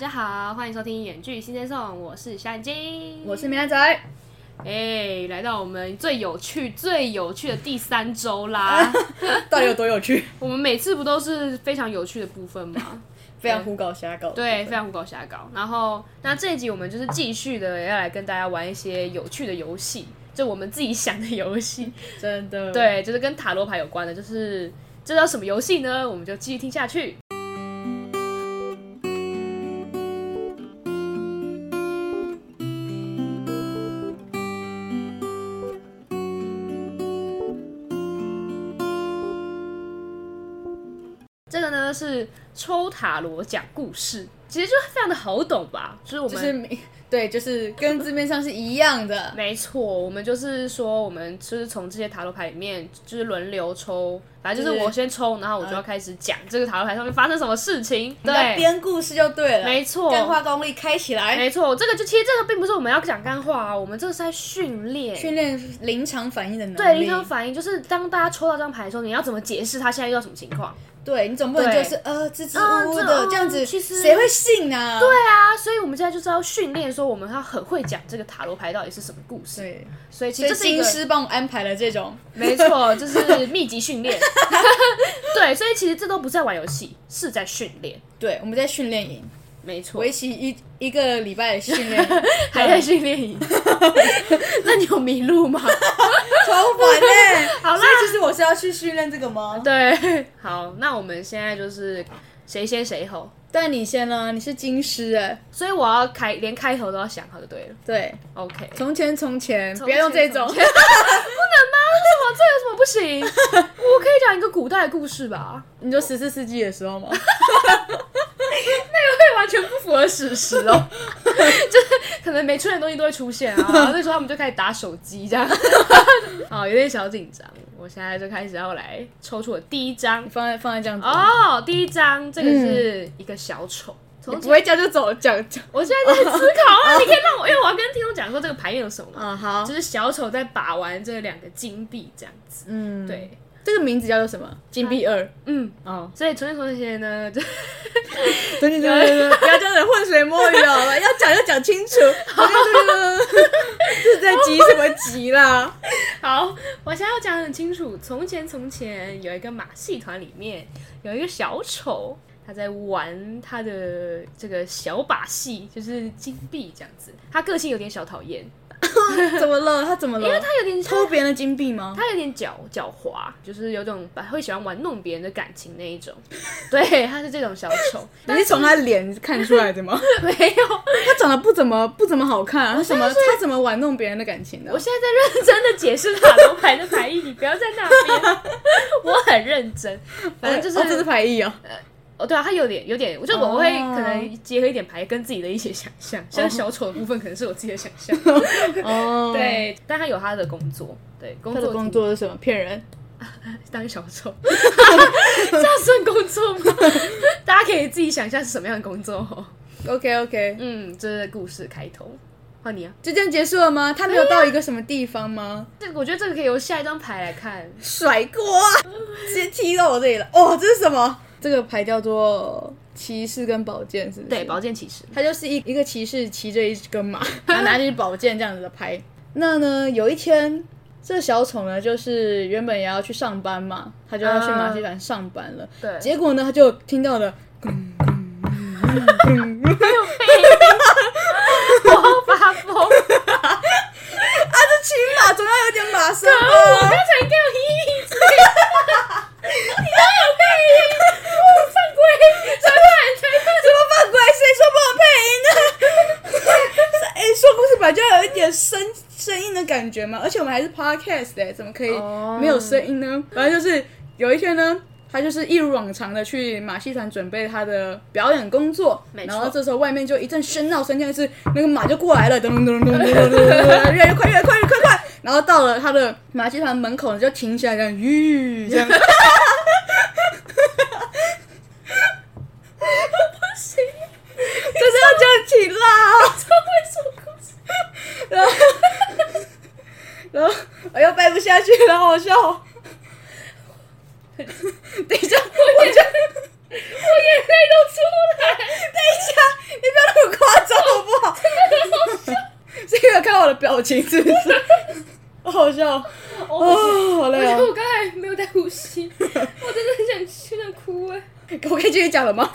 大家好，欢迎收听《演剧新鲜颂》，我是小眼睛，我是明仔。哎，来到我们最有趣、最有趣的第三周啦！到底有多有趣？我们每次不都是非常有趣的部分吗？非常胡搞瞎搞。对，非常胡搞瞎搞。然后，那这一集我们就是继续的要来跟大家玩一些有趣的游戏，就我们自己想的游戏。真的。对，就是跟塔罗牌有关的，就是这叫什么游戏呢？我们就继续听下去。这个呢是抽塔罗讲故事，其实就非常的好懂吧？就是我们 对，就是跟字面上是一样的。没错，我们就是说，我们就是从这些塔罗牌里面，就是轮流抽，反正就是我先抽，然后我就要开始讲这个塔罗牌上面发生什么事情。对，编故事就对了。没错，干话功力开起来。没错，这个就其实这个并不是我们要讲干话啊，我们这个是在训练，训练临场反应的能力。对，临场反应就是当大家抽到这张牌的时候，你要怎么解释他现在遇到什么情况？对你总不能就是呃支支吾吾的这样子，谁会信啊？对啊，所以我们现在就是要训练说，我们要很会讲这个塔罗牌到底是什么故事。对，所以其实金师帮我安排了这种，没错，就是密集训练。对，所以其实这都不在玩游戏，是在训练。对，我们在训练营。没错，为期一一个礼拜的训练，还在训练营。那你有迷路吗？超烦嘞！好啦，其实我是要去训练这个吗？对，好，那我们现在就是谁先谁后。但你先呢？你是金师哎，所以我要开连开头都要想好就对了。对，OK。从前从前，不要用这种，不能吗？什么这有什么不行？我可以讲一个古代故事吧？你说十四世纪的时候吗？那个会完全不符合史实哦，就是可能没出现的东西都会出现啊。那时候他们就开始打手机这样，哦，有点小紧张。我现在就开始要来抽出我第一张，放在放在这样子哦。第一张这个是一个小丑，不会叫就走，讲讲。我现在在思考啊，你可以让我，因为我要跟听众讲说这个牌面有什么 啊？好，就是小丑在把玩这两个金币这样子。嗯，对。这个名字叫做什么？金币二。嗯，哦，所以从前从前呢，就，对对对对对，不要这样子浑水摸鱼哦，要讲要讲清楚。是在急什么急啦？好，我现在要讲很清楚。从前从前有一个马戏团，里面有一个小丑，他在玩他的这个小把戏，就是金币这样子。他个性有点小讨厌。怎么了？他怎么了？因为他有点偷别人的金币吗？他有点狡狡猾，就是有种会喜欢玩弄别人的感情那一种。对，他是这种小丑。你是从他脸看出来的吗？没有，他长得不怎么不怎么好看。他怎么他怎么玩弄别人的感情呢？我现在在认真的解释塔罗牌的牌意，你不要在那边。我很认真，反正就是这是牌意哦。哦，对啊，他有点有点，我就我会可能结合一点牌跟自己的一些想象，像小丑的部分可能是我自己的想象。哦，对，但他有他的工作，对，工作工作是什么？骗人，当小丑，这样算工作吗？大家可以自己想象是什么样的工作哦。OK OK，嗯，这是故事开头，换你啊，就这样结束了吗？他没有到一个什么地方吗？这个我觉得这个可以由下一张牌来看，甩锅，直接踢到我这里了。哦，这是什么？这个牌叫做骑士跟宝剑，是不是？对，宝剑骑士，他就是一一个骑士骑着一根马，他拿着宝剑这样子的牌。那呢，有一天，这个小丑呢，就是原本也要去上班嘛，他就要去马戏团上班了。对，结果呢，他就听到了，没有配，我发疯，啊，这骑马总要有点马声吧？我刚才给我一一次，你都有配音。犯规！裁判，裁判，什么犯规？谁说不能配音的？哎，说故事本来就有一点声声音的感觉嘛，而且我们还是 podcast 哎，怎么可以没有声音呢？反正就是有一天呢，他就是一如往常的去马戏团准备他的表演工作，然后这时候外面就一阵喧闹声，就是那个马就过来了，噔噔噔噔噔噔噔，越来越快，越来越快，越快快，然后到了他的马戏团门口就停下来，这样，吁，这样。然后我又掰不下去，了好笑。等一下，我眼泪，我眼泪都出来。等一下，你不要那么夸张好不好？真的好笑，是因为看我的表情是不是？好,好笑，哦，好累啊！我刚才没有带呼吸，我真的很想去那哭哎。我可以继续讲了吗？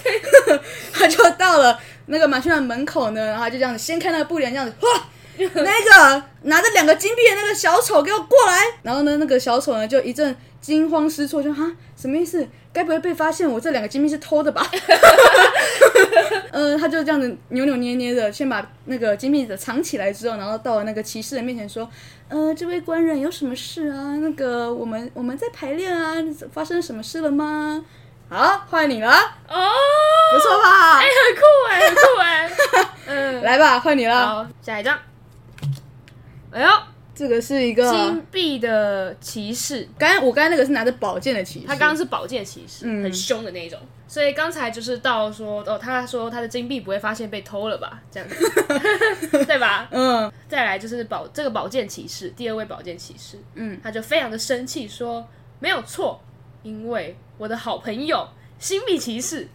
他就到了那个马戏团门口呢，然后就这样子，先看那个布帘，这样子，哇！那个拿着两个金币的那个小丑给我过来。然后呢，那个小丑呢就一阵惊慌失措，就哈什么意思？该不会被发现我这两个金币是偷的吧？嗯，他就这样子扭扭捏捏的，先把那个金币的藏起来之后，然后到了那个骑士的面前说：“呃，这位官人有什么事啊？那个我们我们在排练啊，发生什么事了吗？”好，换你了。哦，不错吧？哎，很酷哎，很酷哎。嗯，来吧，换你了。好，下一张。哎呦，这个是一个金币的骑士。刚刚我刚才那个是拿着宝剑的骑士，他刚刚是宝剑骑士，很凶的那种。所以刚才就是到说哦，他说他的金币不会发现被偷了吧？这样子，对吧？嗯。再来就是宝这个宝剑骑士，第二位宝剑骑士，嗯，他就非常的生气，说没有错，因为。我的好朋友新币骑士，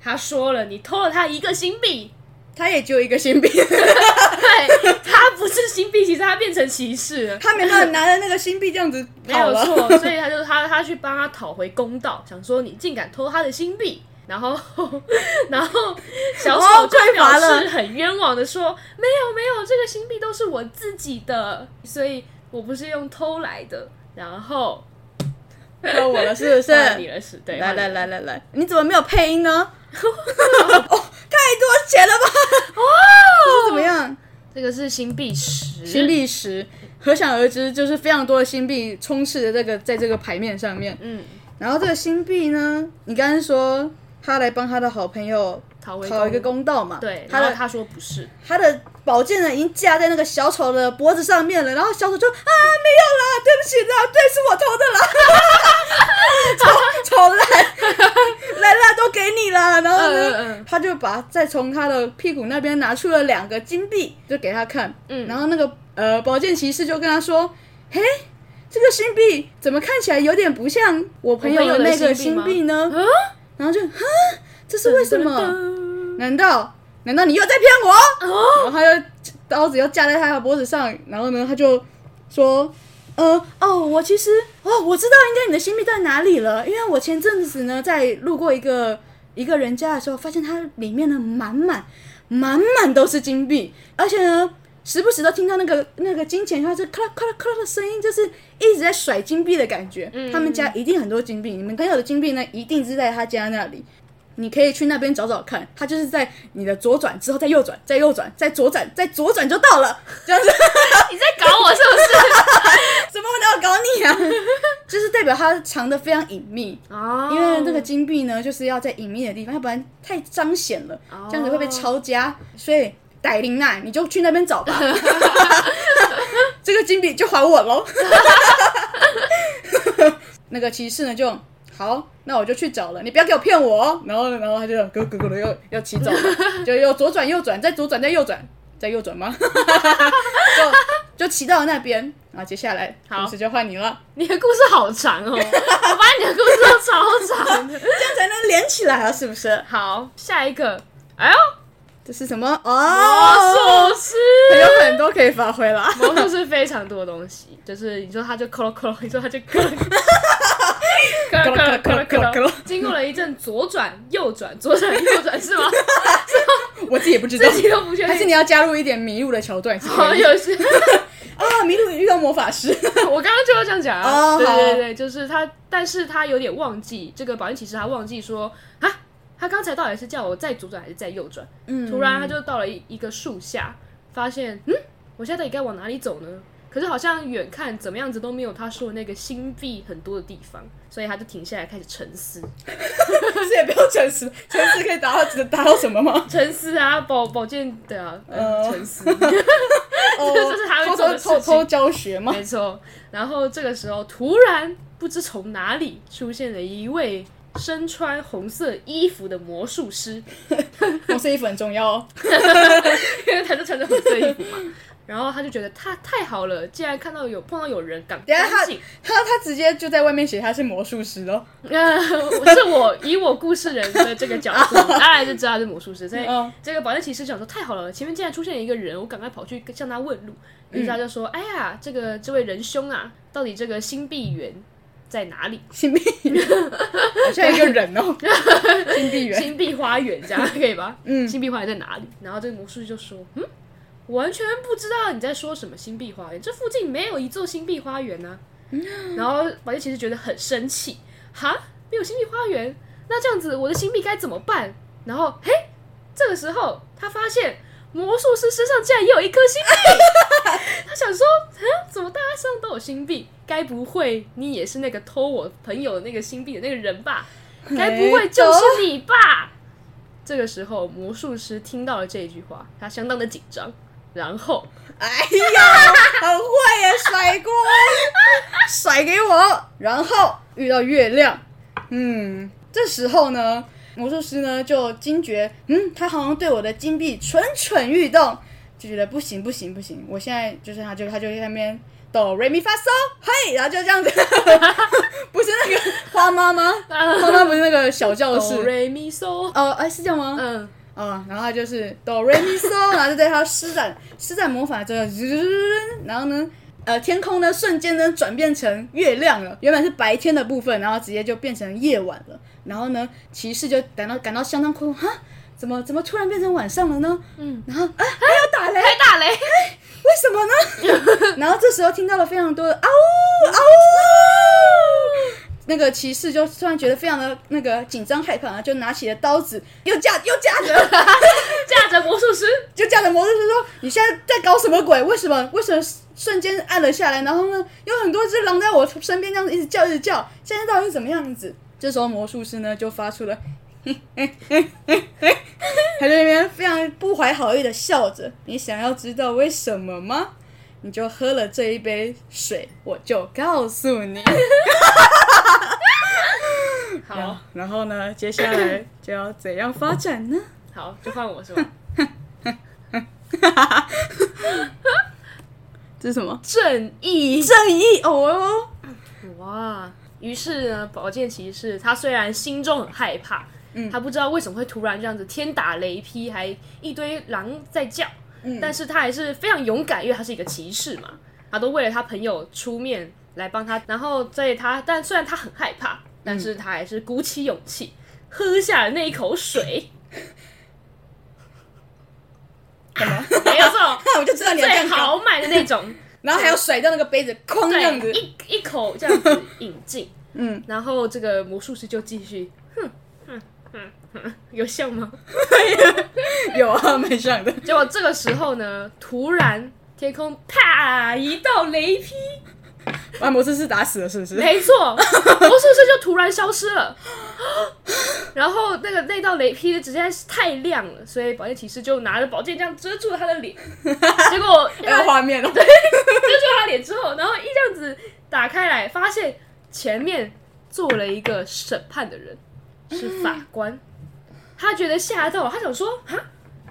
他说了，你偷了他一个新币，他也只有一个新币。对，他不是新币其实，他变成骑士了。他没办法拿着那个新币这样子没有错，所以他就他他去帮他讨回公道，想说你竟敢偷他的新币，然后 然后小丑就表示很冤枉的说，没有没有，这个新币都是我自己的，所以我不是用偷来的，然后。到我了，是不是？你了是，对。来来来来来，你怎么没有配音呢？哦，太多钱了吧？哦，这是怎么样？这个是新币十，新币十，可想而知，就是非常多的新币充斥着这个在这个牌面上面。嗯，然后这个新币呢，你刚刚说他来帮他的好朋友。讨一个公道嘛？对，他的他说不是，他的宝剑呢已经架在那个小丑的脖子上面了，然后小丑就啊没有啦，对不起啦，对，是我偷的啦，丑丑来来啦，都给你啦，然后呢，他就把再从他的屁股那边拿出了两个金币，就给他看，嗯，然后那个呃宝剑骑士就跟他说，嘿，这个新币怎么看起来有点不像我朋友的那个新币呢？然后就啊。这是为什么？难道难道你又在骗我？然后他又刀子又架在他的脖子上，然后呢，他就说：“呃，哦，我其实哦，我知道应该你的新币在哪里了，因为我前阵子呢在路过一个一个人家的时候，发现它里面呢满满满满都是金币，而且呢时不时都听到那个那个金钱它是咔啦咔啦咔啦的声音，就是一直在甩金币的感觉。他们家一定很多金币，你们朋友的金币呢一定是在他家那里。”你可以去那边找找看，他就是在你的左转之后再右转，再右转，再左转，再左转就到了。这样子，你在搞我是不是？怎么我要搞你啊？就是代表它藏的非常隐秘哦。因为那个金币呢，就是要在隐秘的地方，要不然太彰显了，这样子会被抄家。所以戴琳娜，你就去那边找吧。这个金币就还我喽。那个骑士呢，就。好，那我就去找了。你不要给我骗我哦。然后，然后他就咯咯咯的又要骑走了，就又左转右转，再左转再右转，再右转吗？就就骑到了那边。然后接下来故事就换你了。你的故事好长哦，我把你的故事都超长，这样才能连起来啊，是不是？好，下一个。哎呦，这是什么？哦，魔术师，有很多可以发挥啦。魔术师非常多的东西，就是你说他就咯咯咯，你说他就咯。可了可了可了可了可了！经过了一阵左转右转左转右转是吗？我自己也不知道，自己都不确定。还是你要加入一点迷路的桥段？好有趣啊！迷路遇到魔法师，我刚刚就要这样讲啊！对对对，就是他，但是他有点忘记这个保健骑士，他忘记说啊，他刚才到底是叫我再左转还是再右转？嗯，突然他就到了一一个树下，发现嗯，我现在到底该往哪里走呢？可是好像远看怎么样子都没有他说的那个新币很多的地方，所以他就停下来开始沉思。是也不用沉思，沉思可以达到达到什么吗？沉思啊，保保健对啊，沉思。这是他会做的偷偷教学吗？没错。然后这个时候，突然不知从哪里出现了一位身穿红色衣服的魔术师。红色衣服很重要哦，因为他就穿着红色衣服嘛。然后他就觉得他太好了，竟然看到有碰到有人敢等一下他他他直接就在外面写他是魔术师哦。呃，是我以我故事人的这个角度，当然就知道他是魔术师，所以嗯这个保健骑士想说太好了，前面竟然出现一个人，我赶快跑去向他问路。于是他就说：“哎呀，这个这位仁兄啊，到底这个新碧园在哪里？新币，好像一个人哦，新碧园。新币花园这样可以吧？嗯新币花园在哪里？”然后这个魔术师就说：“嗯，完全不知道你在说什么新币花园，这附近没有一座新币花园呢、然后宝剑其实觉得很生气，哈，没有新币花园，那这样子我的新币该怎么办？然后，嘿，这个时候他发现魔术师身上竟然也有一颗星币，他想说，嗯，怎么大家身上都有新币？该不会你也是那个偷我朋友的那个新币的那个人吧？该不会就是你吧？这个时候，魔术师听到了这一句话，他相当的紧张，然后哎呀，很会呀，甩锅，甩给我，然后遇到月亮，嗯，这时候呢，魔术师呢就惊觉，嗯，他好像对我的金币蠢蠢欲动，就觉得不行不行不行，我现在就是他就他就在那边哆瑞咪发嗦，嘿，然后就这样子，不是那个花妈吗？花妈不是那个小教室哆，瑞咪嗦，哦，哎是这样吗？嗯，哦、然后他就是哆瑞咪嗦，然后就对他施展施展魔法之后，然后呢，呃，天空呢瞬间呢转变成月亮了，原本是白天的部分，然后直接就变成夜晚了。然后呢，骑士就感到感到相当困惑，哈，怎么怎么突然变成晚上了呢？嗯，然后啊还要打雷，还打雷，为什么呢？然后这时候听到了非常多的嗷呜嗷呜，那个骑士就突然觉得非常的那个紧张害怕，就拿起了刀子，又架又架着。架着魔术师，就架着魔术师说：“你现在在搞什么鬼？为什么？为什么瞬间暗了下来？然后呢，有很多只狼在我身边这样子一直叫，一直叫。现在到底是怎么样子？”这时候魔术师呢就发出了，他在那边非常不怀好意的笑着。你想要知道为什么吗？你就喝了这一杯水，我就告诉你。好然后呢，接下来就要怎样发展呢？好，就换我是吧？这是什么？正义正义哦。哇！于是呢，宝剑骑士他虽然心中很害怕，嗯他不知道为什么会突然这样子天打雷劈，还一堆狼在叫，嗯但是他还是非常勇敢，因为他是一个骑士嘛，他都为了他朋友出面来帮他，然后在他，但虽然他很害怕，但是他还是鼓起勇气喝下了那一口水？没有错，那我就知道你要这最样搞。豪迈的那种，然后还要甩掉那个杯子，哐这样子，。一一口这样子饮进。嗯，然后这个魔术师就继续，哼 有像吗？有啊，蛮像的。结果这个时候呢，突然天空啪一道雷劈，把魔术师打死了，是不是？没错，魔术师就突然消失了。然后那个那道雷劈实在是太亮了，所以宝剑骑士就拿着宝剑这样遮住了他的脸。结果还有画面了，对。遮住他脸之后，然后一这样子打开来，发现前面坐了一个审判的人，是法官。他觉得吓到，他想说：“啊，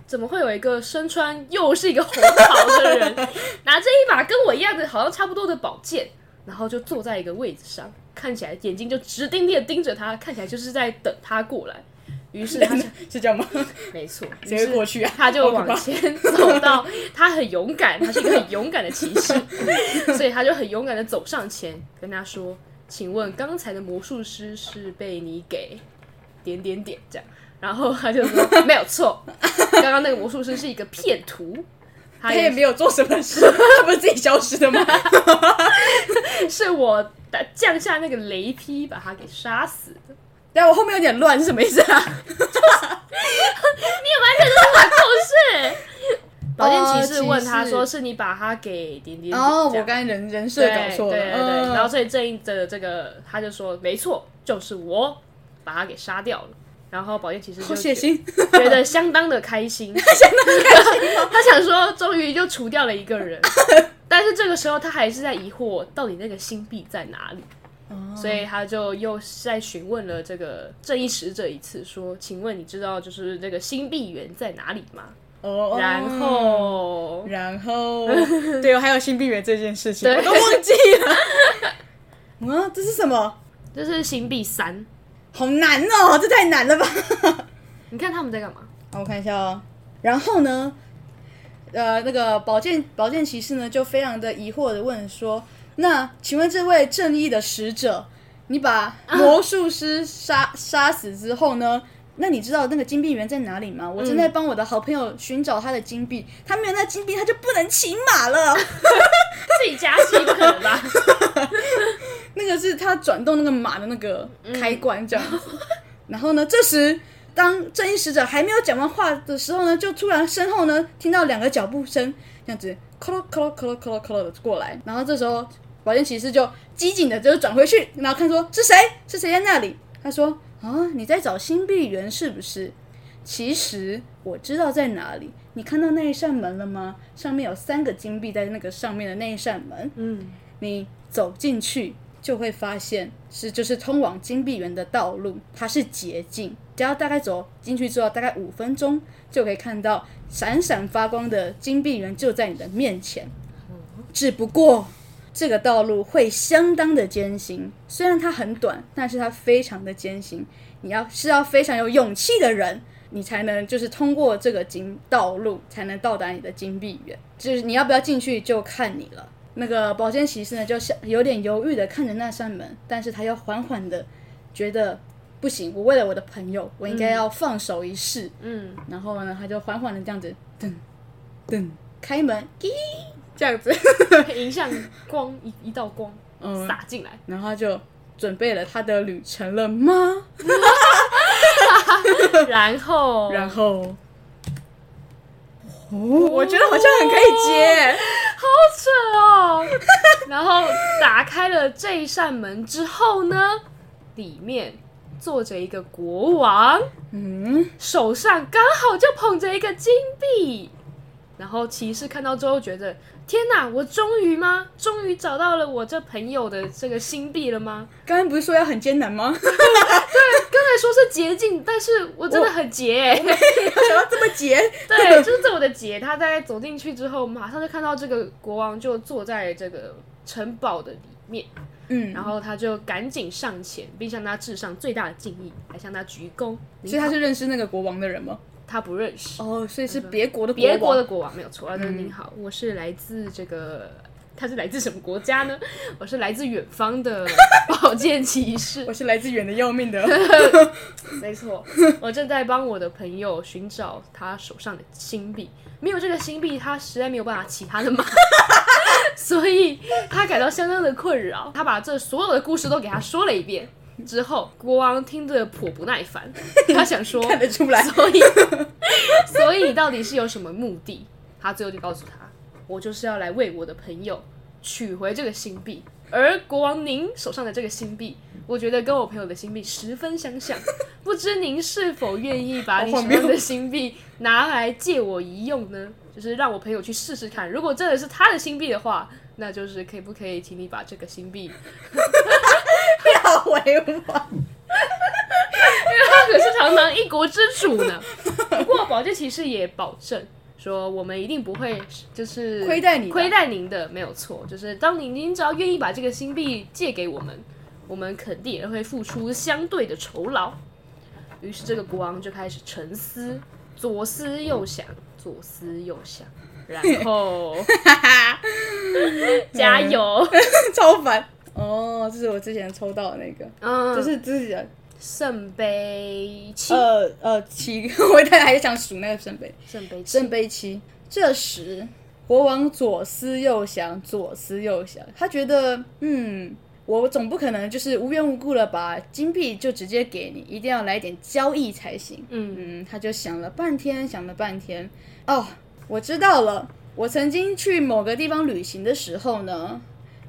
怎么会有一个身穿又是一个红袍的人，拿着一把跟我一样的，好像差不多的宝剑，然后就坐在一个位置上，看起来眼睛就直盯盯的盯着他，看起来就是在等他过来。”于是他就是这样吗？没错，直接过去啊？他就往前走到，他很勇敢，他是一个很勇敢的骑士，所以他就很勇敢的走上前，跟他说：“请问刚才的魔术师是被你给点点点这样？”然后他就说：“ 没有错，刚刚那个魔术师是一个骗徒，他也他也没有做什么事，他不是自己消失的吗？是我打降下那个雷劈把他给杀死的。”但我后面有点乱，是什么意思啊？你有完全都是我故事。宝剑骑士问他说：“是你把他给点点点？”哦，这样我刚才人人设搞错了。对对对，嗯然后所以正义的这个他就说没错，就是我把他给杀掉了。然后宝剑骑士就好血腥。觉得相当的开心，相当开心。他想说，终于就除掉了一个人，但是这个时候他还是在疑惑，到底那个星币在哪里？所以他就又再询问了这个正义使者一次，说：“请问你知道就是这个星币源在哪里吗？”哦，然后然后，对，还有新币源这件事情，我都忘记了。啊，这是什么？这是星币三，好难哦，这太难了吧？你看他们在干嘛？好，我看一下哦。然后呢，呃，那个宝剑宝剑骑士呢，就非常的疑惑的问说：“那请问这位正义的使者，你把魔术师杀杀死之后呢？那你知道那个金币园在哪里吗？我正在帮我的好朋友寻找他的金币，他没有那金币，他就不能骑马了。自己加戏不可能吧？那个是他转动那个马的那个开关这样子。然后呢，这时当正义使者还没有讲完话的时候呢，就突然身后呢听到两个脚步声，这样子，咯咯咯咯咯咯咯的过来。然后这时候宝剑骑士就机警的就转回去，然后看说是谁，是谁在那里？他说啊，你在找新币园是不是？其实我知道在哪里。你看到那一扇门了吗？上面有三个金币在那个上面的那一扇门。嗯，你走进去就会发现是就是通往金币园的道路，它是捷径。只要大概走进去之后，大概五分钟就可以看到闪闪发光的金币园就在你的面前。只不过这个道路会相当的艰辛，虽然它很短，但是它非常的艰辛。你要是要非常有勇气的人，你才能就是通过这个金道路，才能到达你的金币园。就是你要不要进去，就看你了。那个保健骑士呢，就像有点犹豫的看着那扇门，但是他又缓缓的觉得不行，我为了我的朋友，我应该要放手一试。嗯，然后呢，他就缓缓的这样子，噔噔开门，咦这样子，迎向光一一道光嗯，洒进来，然后他就准备了他的旅程了吗？然后 然后，哦，我觉得好像很可以接，好扯哦。然后打开了这一扇门之后呢，里面坐着一个国王，嗯，手上刚好就捧着一个金币。然后骑士看到之后觉得，天哪，我终于吗？终于找到了我这朋友的这个心币了吗？刚刚不是说要很艰难吗？对刚才说是捷径，但是我真的很捷、欸。没有想到这么捷，对，就是这么的捷。他在走进去之后，马上就看到这个国王就坐在这个城堡的里面，嗯，然后他就赶紧上前，并向他致上最大的敬意，还向他鞠躬。所以他是认识那个国王的人吗？他不认识哦，所以是别国的国别国的国王，没有错。他说：“您好，我是来自这个，他是来自什么国家呢？我是来自远方的宝剑骑士。我是来自远的要命的，没错，我正在帮我的朋友寻找他手上的新币，没有这个新币，他实在没有办法骑他的马，所以他感到相当的困扰。他把这所有的故事都给他说了一遍之后，国王听得颇不耐烦，他想说，看得出来。所以，所以你到底是有什么目的？他最后就告诉他，我就是要来为我的朋友取回这个新币。而国王您手上的这个新币，我觉得跟我朋友的新币十分相像，不知您是否愿意把你手上的新币拿来借我一用呢？就是让我朋友去试试看，如果真的是他的新币的话，那就是可以不可以请你把这个新币要回我，他可是堂堂一国之主呢。不过宝剑骑士也保证说，我们一定不会就是亏待你亏待您的，没有错。就是当您您只要愿意把这个新币借给我们，我们肯定也会付出相对的酬劳。于是这个国王就开始沉思，左思右想，左思右想，然后 加油，超烦。哦，这是我之前抽到的那个，嗯，就是自己的，圣杯七，呃呃七，我一开始还想数那个圣杯，圣杯七，圣杯七。这时，国王左思右想，左思右想，他觉得，嗯，我总不可能就是无缘无故的把金币就直接给你，一定要来点交易才行。嗯嗯，他就想了半天，想了半天，哦，我知道了。我曾经去某个地方旅行的时候呢，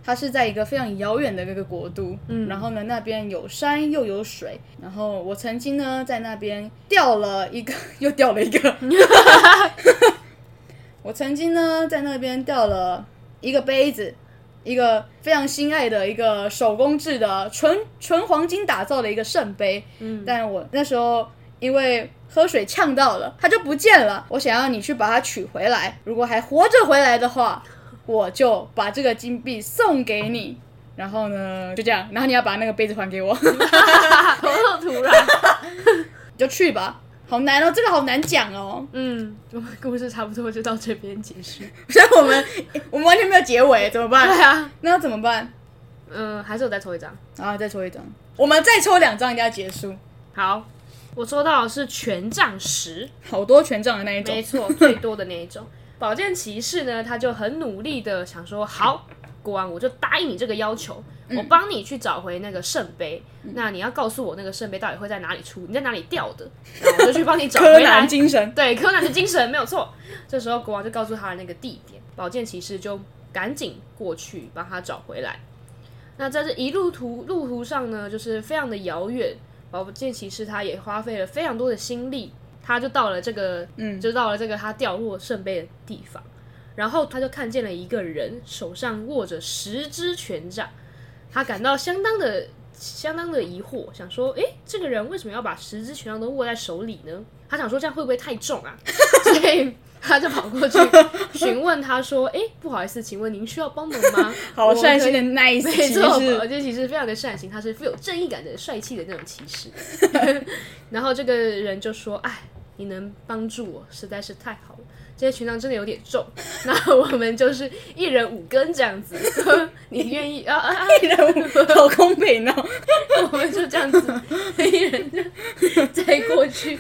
它是在一个非常遥远的那个国度，嗯，然后呢那边有山又有水，然后我曾经呢在那边钓了一个，又钓了一个，我曾经呢在那边钓了一个杯子，一个非常心爱的一个手工制的纯纯黄金打造的一个圣杯，嗯，但我那时候因为喝水呛到了，它就不见了。我想要你去把它取回来，如果还活着回来的话，我就把这个金币送给你。然后呢，就这样，然后你要把那个杯子还给我，头头突然，就去吧。好难哦，这个好难讲哦。嗯，我们故事差不多就到这边结束。所以我们我们完全没有结尾，怎么办？对啊，那要怎么办？嗯，还是我再抽一张。然后再抽一张，我们再抽两张，一定要结束。好，我抽到的是权杖十，好多权杖的那一种没，错，最多的那一种。宝剑骑士呢，他就很努力的想说，好，国王，我就答应你这个要求，我帮你去找回那个圣杯。那你要告诉我那个圣杯到底会在哪里出，你在哪里掉的，然后我就去帮你找柯回来 南。精神。对，柯南的精神没有错。这时候国王就告诉他的那个地点，宝剑骑士就赶紧过去帮他找回来。那在这一路途路途上呢，就是非常的遥远，宝剑骑士他也花费了非常多的心力，他就到了这个，嗯，就到了这个他掉落圣杯的地方，然后他就看见了一个人手上握着十支权杖，他感到相当的相当的疑惑，想说，诶，这个人为什么要把十支权杖都握在手里呢？他想说这样会不会太重啊？所以他就跑过去询问他说，诶，不好意思，请问您需要帮忙吗？好我善心的 nice 骑没错，士宝剑骑士非常的善心，他是富有正义感的帅气的那种骑士。然后这个人就说：“哎，你能帮助我实在是太好了，这些权杖真的有点重，那我们就是一人五根这样子，你愿意啊！一人五根好公平哦。我们就这样子，一人就再过去。”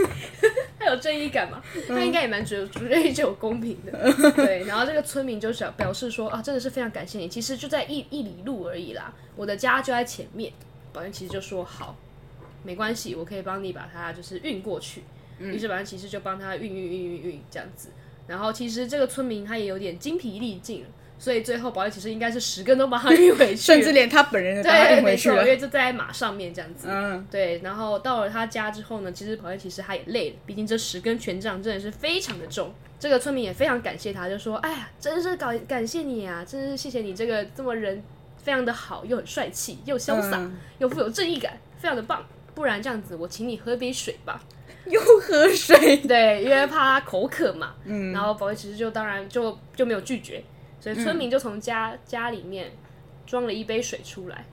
他有正义感嘛？他应该也蛮追追求公平的，对。然后这个村民就想表示说啊，真的是非常感谢你，其实就在一一里路而已啦，我的家就在前面。保安其实就说好，没关系，我可以帮你把它就是运过去。于是保健骑士就帮他运运运运运这样子。然后其实这个村民他也有点精疲力尽了，所以最后保健骑士应该是十根都帮他运回去，甚至连他本人对，运回去没错，因。为就在马上面这样子。嗯，对，然后到了他家之后呢，其实跑剑骑士他也累了，毕竟这十根权杖真的是非常的重。这个村民也非常感谢他，就说：“哎呀，真是感感谢你啊，真是谢谢你这个这么人非常的好，又很帅气，又潇洒，嗯又富有正义感，非常的棒。不然这样子，我请你喝杯水吧。又喝水，对，因为怕他口渴嘛。嗯，然后保卫骑士就当然就就没有拒绝，所以村民就从家、家里面装了一杯水出来，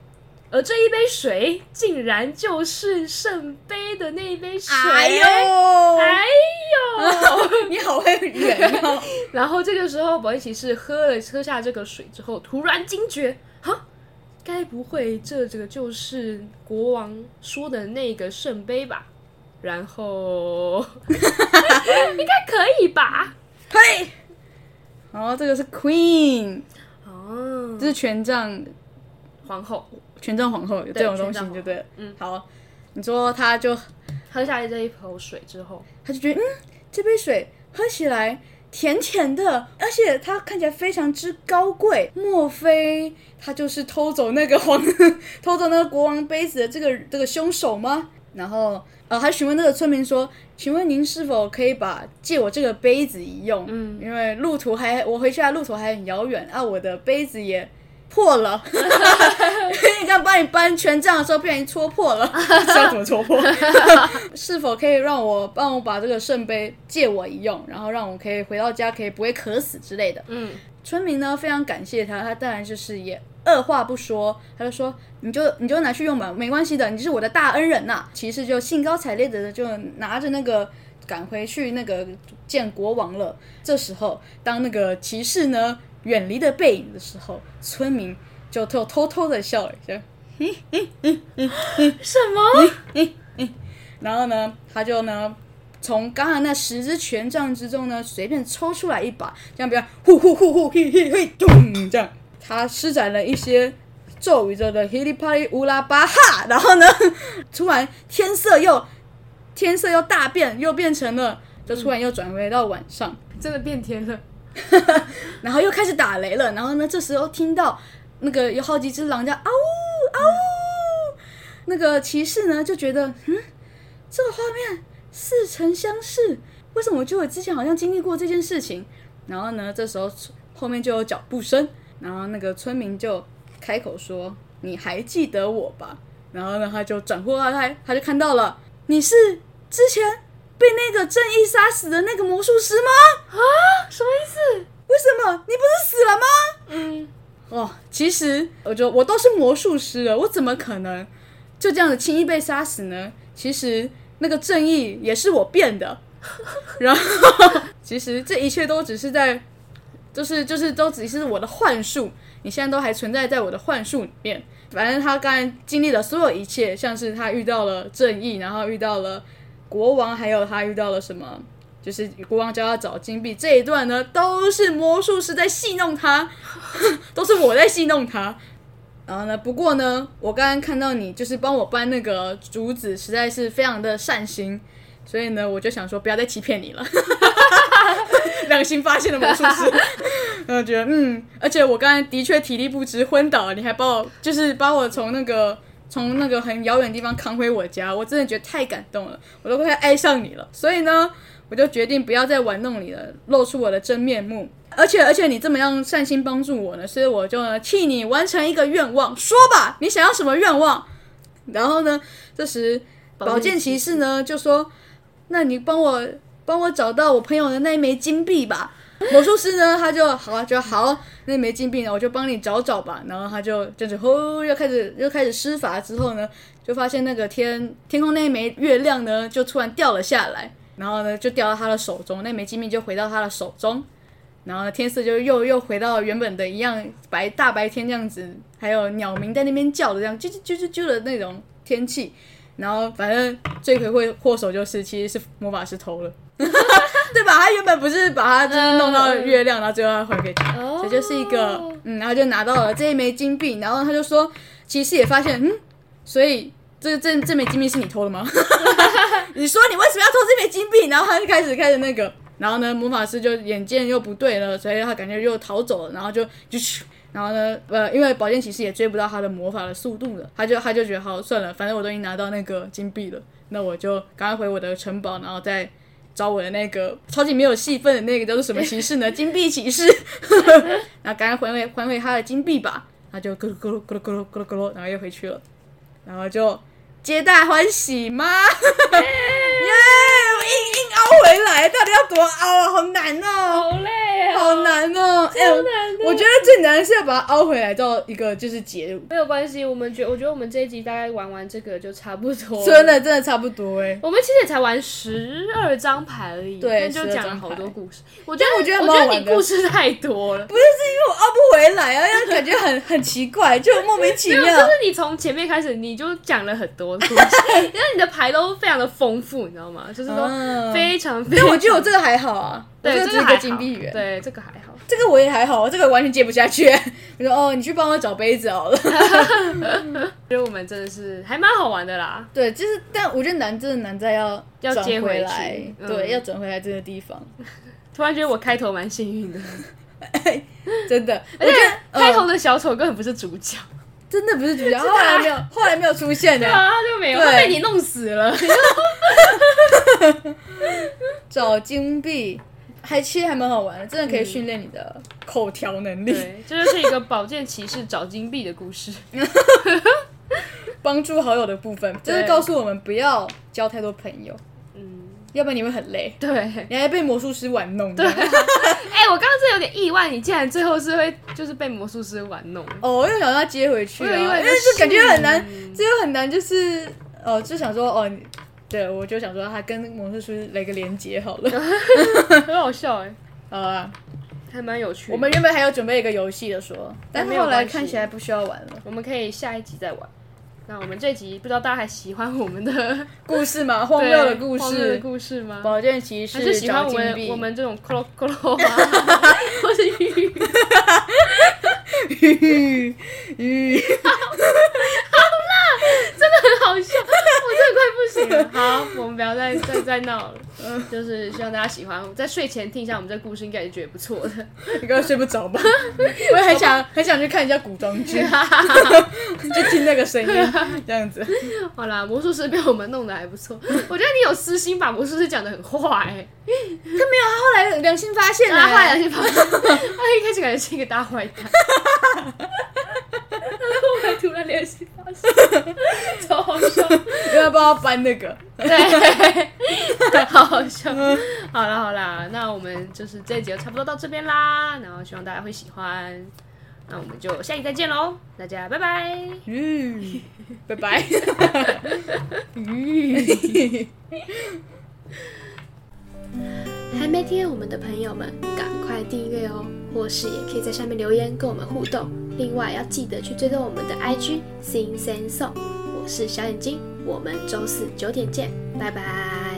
而这一杯水竟然就是圣杯的那一杯水。哎呦，哎呦！你好会圆哦。然后这个时候，保卫骑士喝了喝下这个水之后，突然惊觉，哈，该不会这这个就是国王说的那个圣杯吧？然后 应该可以吧？可以，哦，这个是 Queen，哦，这是权杖皇后权杖皇后有这种东西就对了。嗯，好，你说他就喝下这一口水之后，他就觉得，嗯，这杯水喝起来甜甜的，而且它看起来非常之高贵。莫非他就是偷走那个皇，偷走那个国王杯子的这个这个凶手吗？然后，呃，还询问那个村民说：“请问您是否可以把借我这个杯子一用？嗯，因为路途还我回去的路途还很遥远啊，我的杯子也破了。你刚帮你搬权杖的时候不小心戳破了，知道怎么戳破？是否可以让我帮我把这个圣杯借我一用，然后让我可以回到家可以不会渴死之类的？嗯，村民呢非常感谢他，他当然就是也二话不说，他就说你就你就拿去用吧，没关系的，你是我的大恩人呐、骑士就兴高采烈的就拿着那个赶回去那个见国王了。这时候，当那个骑士呢远离的背影的时候，村民就偷偷偷的笑了一下。嗯嗯嗯嗯什么？嗯 嗯然后呢，他就呢从刚刚那十支权杖之中呢，随便抽出来一把，这样比较呼呼呼呼嘿嘿嘿咚这样，他施展了一些咒语着的噼里啪哩乌拉巴哈，然后呢，突然天色又天色又大变，又变成了，就突然又转回到晚上，真的变天了。然后又开始打雷了，然后呢，这时候听到那个有好几只狼叫嗷呜嗷呜，那个骑士呢就觉得，嗯，这个画面似曾相识，为什么我觉得我之前好像经历过这件事情？然后呢，这时候后面就有脚步声，然后那个村民就开口说：“你还记得我吧？”然后呢，他就转过来，他就看到了，你是之前被那个正义杀死的那个魔术师吗？啊，什么意思？为什么你不是死了吗？嗯，哦，其实我就我都是魔术师了，我怎么可能就这样子轻易被杀死呢？其实那个正义也是我变的，然后其实这一切都只是在，就是就是都只是我的幻术，你现在都还存在在我的幻术里面。反正他刚才经历了所有一切，像是他遇到了正义，然后遇到了国王，还有他遇到了什么，就是国王教他找金币这一段呢，都是魔术师在戏弄他，都是我在戏弄他。然后呢，不过呢，我刚刚看到你就是帮我搬那个竹子，实在是非常的善心，所以呢，我就想说不要再欺骗你了。良心发现的魔术师，然后觉得嗯，而且我刚才的确体力不支昏倒了，你还把我就是把我从那个从那个很遥远的地方扛回我家，我真的觉得太感动了，我都快爱上你了。所以呢，我就决定不要再玩弄你了，露出我的真面目。而且而且你这么样善心帮助我呢，所以我就呢替你完成一个愿望，说吧，你想要什么愿望？然后呢，这时宝剑骑士呢就说：“那你帮我。”帮我找到我朋友的那一枚金币吧。魔术师呢，他就好就好，那枚金币呢，我就帮你找找吧。然后他就就是吼，又开始又开始施法之后呢，就发现那个天天空那一枚月亮呢，就突然掉了下来，然后呢就掉到他的手中，那枚金币就回到他的手中，然后天色就又又回到原本的一样白大白天这样子，还有鸟鸣在那边叫的这样啾啾啾啾啾的那种天气。然后反正罪魁祸祸首就是其实是魔法师偷了。对吧？他原本不是把它就是弄到月亮，然后最后他还给他，这就是一个嗯，然后就拿到了这一枚金币，然后他就说，其实也发现嗯，所以这这这枚金币是你偷的吗？你说你为什么要偷这枚金币？然后他就开始开始那个，然后呢，魔法师就眼见又不对了，所以他感觉又逃走了，然后就就去，然后呢，呃，因为宝剑骑士也追不到他的魔法的速度了，他就他就觉得好算了，反正我都已经拿到那个金币了，那我就赶快回我的城堡，然后再。找我的那个超级没有戏份的那个叫做什么骑士呢？金币骑士，然后赶快还回还回他的金币吧，他就咕噜咕噜咕噜咕噜咕噜咕噜，然后又回去了，然后就皆大欢喜吗？耶！硬硬凹回来，到底要多凹啊？好难哦，好累啊，好难哦，超难的。我觉得最难的是要把它凹回来到一个就是结。没有关系，我们觉我觉得我们这一集大概玩完这个就差不多。真的真的差不多哎。我们其实也才玩十二张牌而已，对，就讲了好多故事。我觉得我觉得我觉得你故事太多了，不是是因为我凹不回来啊，因为感觉很很奇怪，就莫名其妙。就是你从前面开始你就讲了很多故事，因为你的牌都非常的丰富，你知道吗？就是说。非常，但我觉得我这个还好啊，对，这个金币元，对，这个还好，这个我也还好，这个完全接不下去。我说哦，你去帮我找杯子好了。觉得我们真的是还蛮好玩的啦。对，就是，但我觉得难，真的难在要要接回来，对，要转回来这个地方。突然觉得我开头蛮幸运的，真的，而且开头的小丑根本不是主角。真的不是主角，后来没有，后来没有出现的，他就没有，他被你弄死了。找金币，还其实还蛮好玩的，真的可以训练你的口条能力。对，这就是一个宝剑骑士找金币的故事，帮助好友的部分，就是告诉我们不要交太多朋友。要不然你会很累，对，你还被魔术师玩弄。对，哎，我刚刚真有点意外，你竟然最后是会就是被魔术师玩弄。哦，我又想要接回去啊，因为就感觉很难，这又很难，就是哦，就想说哦，对，我就想说他跟魔术师来个连接好了，很好笑哎，啊，还蛮有趣的。我们原本还有准备一个游戏的说，但是后来看起来不需要玩了，我们可以下一集再玩。那我们这集不知道大家还喜欢我们的故事吗？荒谬的故事，故事吗？骑士还是喜欢我们我们这种克罗克罗，或是鱼？鱼。鱼，好啦，真的很好笑，我真的快不行了。好，我们不要再再再闹了。嗯，就是希望大家喜欢，在睡前听一下我们这故事，应该也觉得不错的。你刚刚睡不着吧？我也很想很想去看一下古装剧，就听那个声音这样子。好啦，魔术师被我们弄得还不错。我觉得你有私心把魔术师讲的很坏，他没有，他后来良心发现了，后来良心发现，他一开始感觉是一个大坏蛋。突然联系发生，超好笑。因为不知道搬那个。对，好好笑。好啦好啦，那我们就是这一集就差不多到这边啦，然后希望大家会喜欢。那我们就下期再见喽，大家拜拜。嗯，拜拜。还没订阅我们的朋友们，赶快订阅哦！或是也可以在下面留言跟我们互动。另外要记得去追踪我们的 IG Sing Sing Song。我是小眼睛，我们周四九点见，拜拜。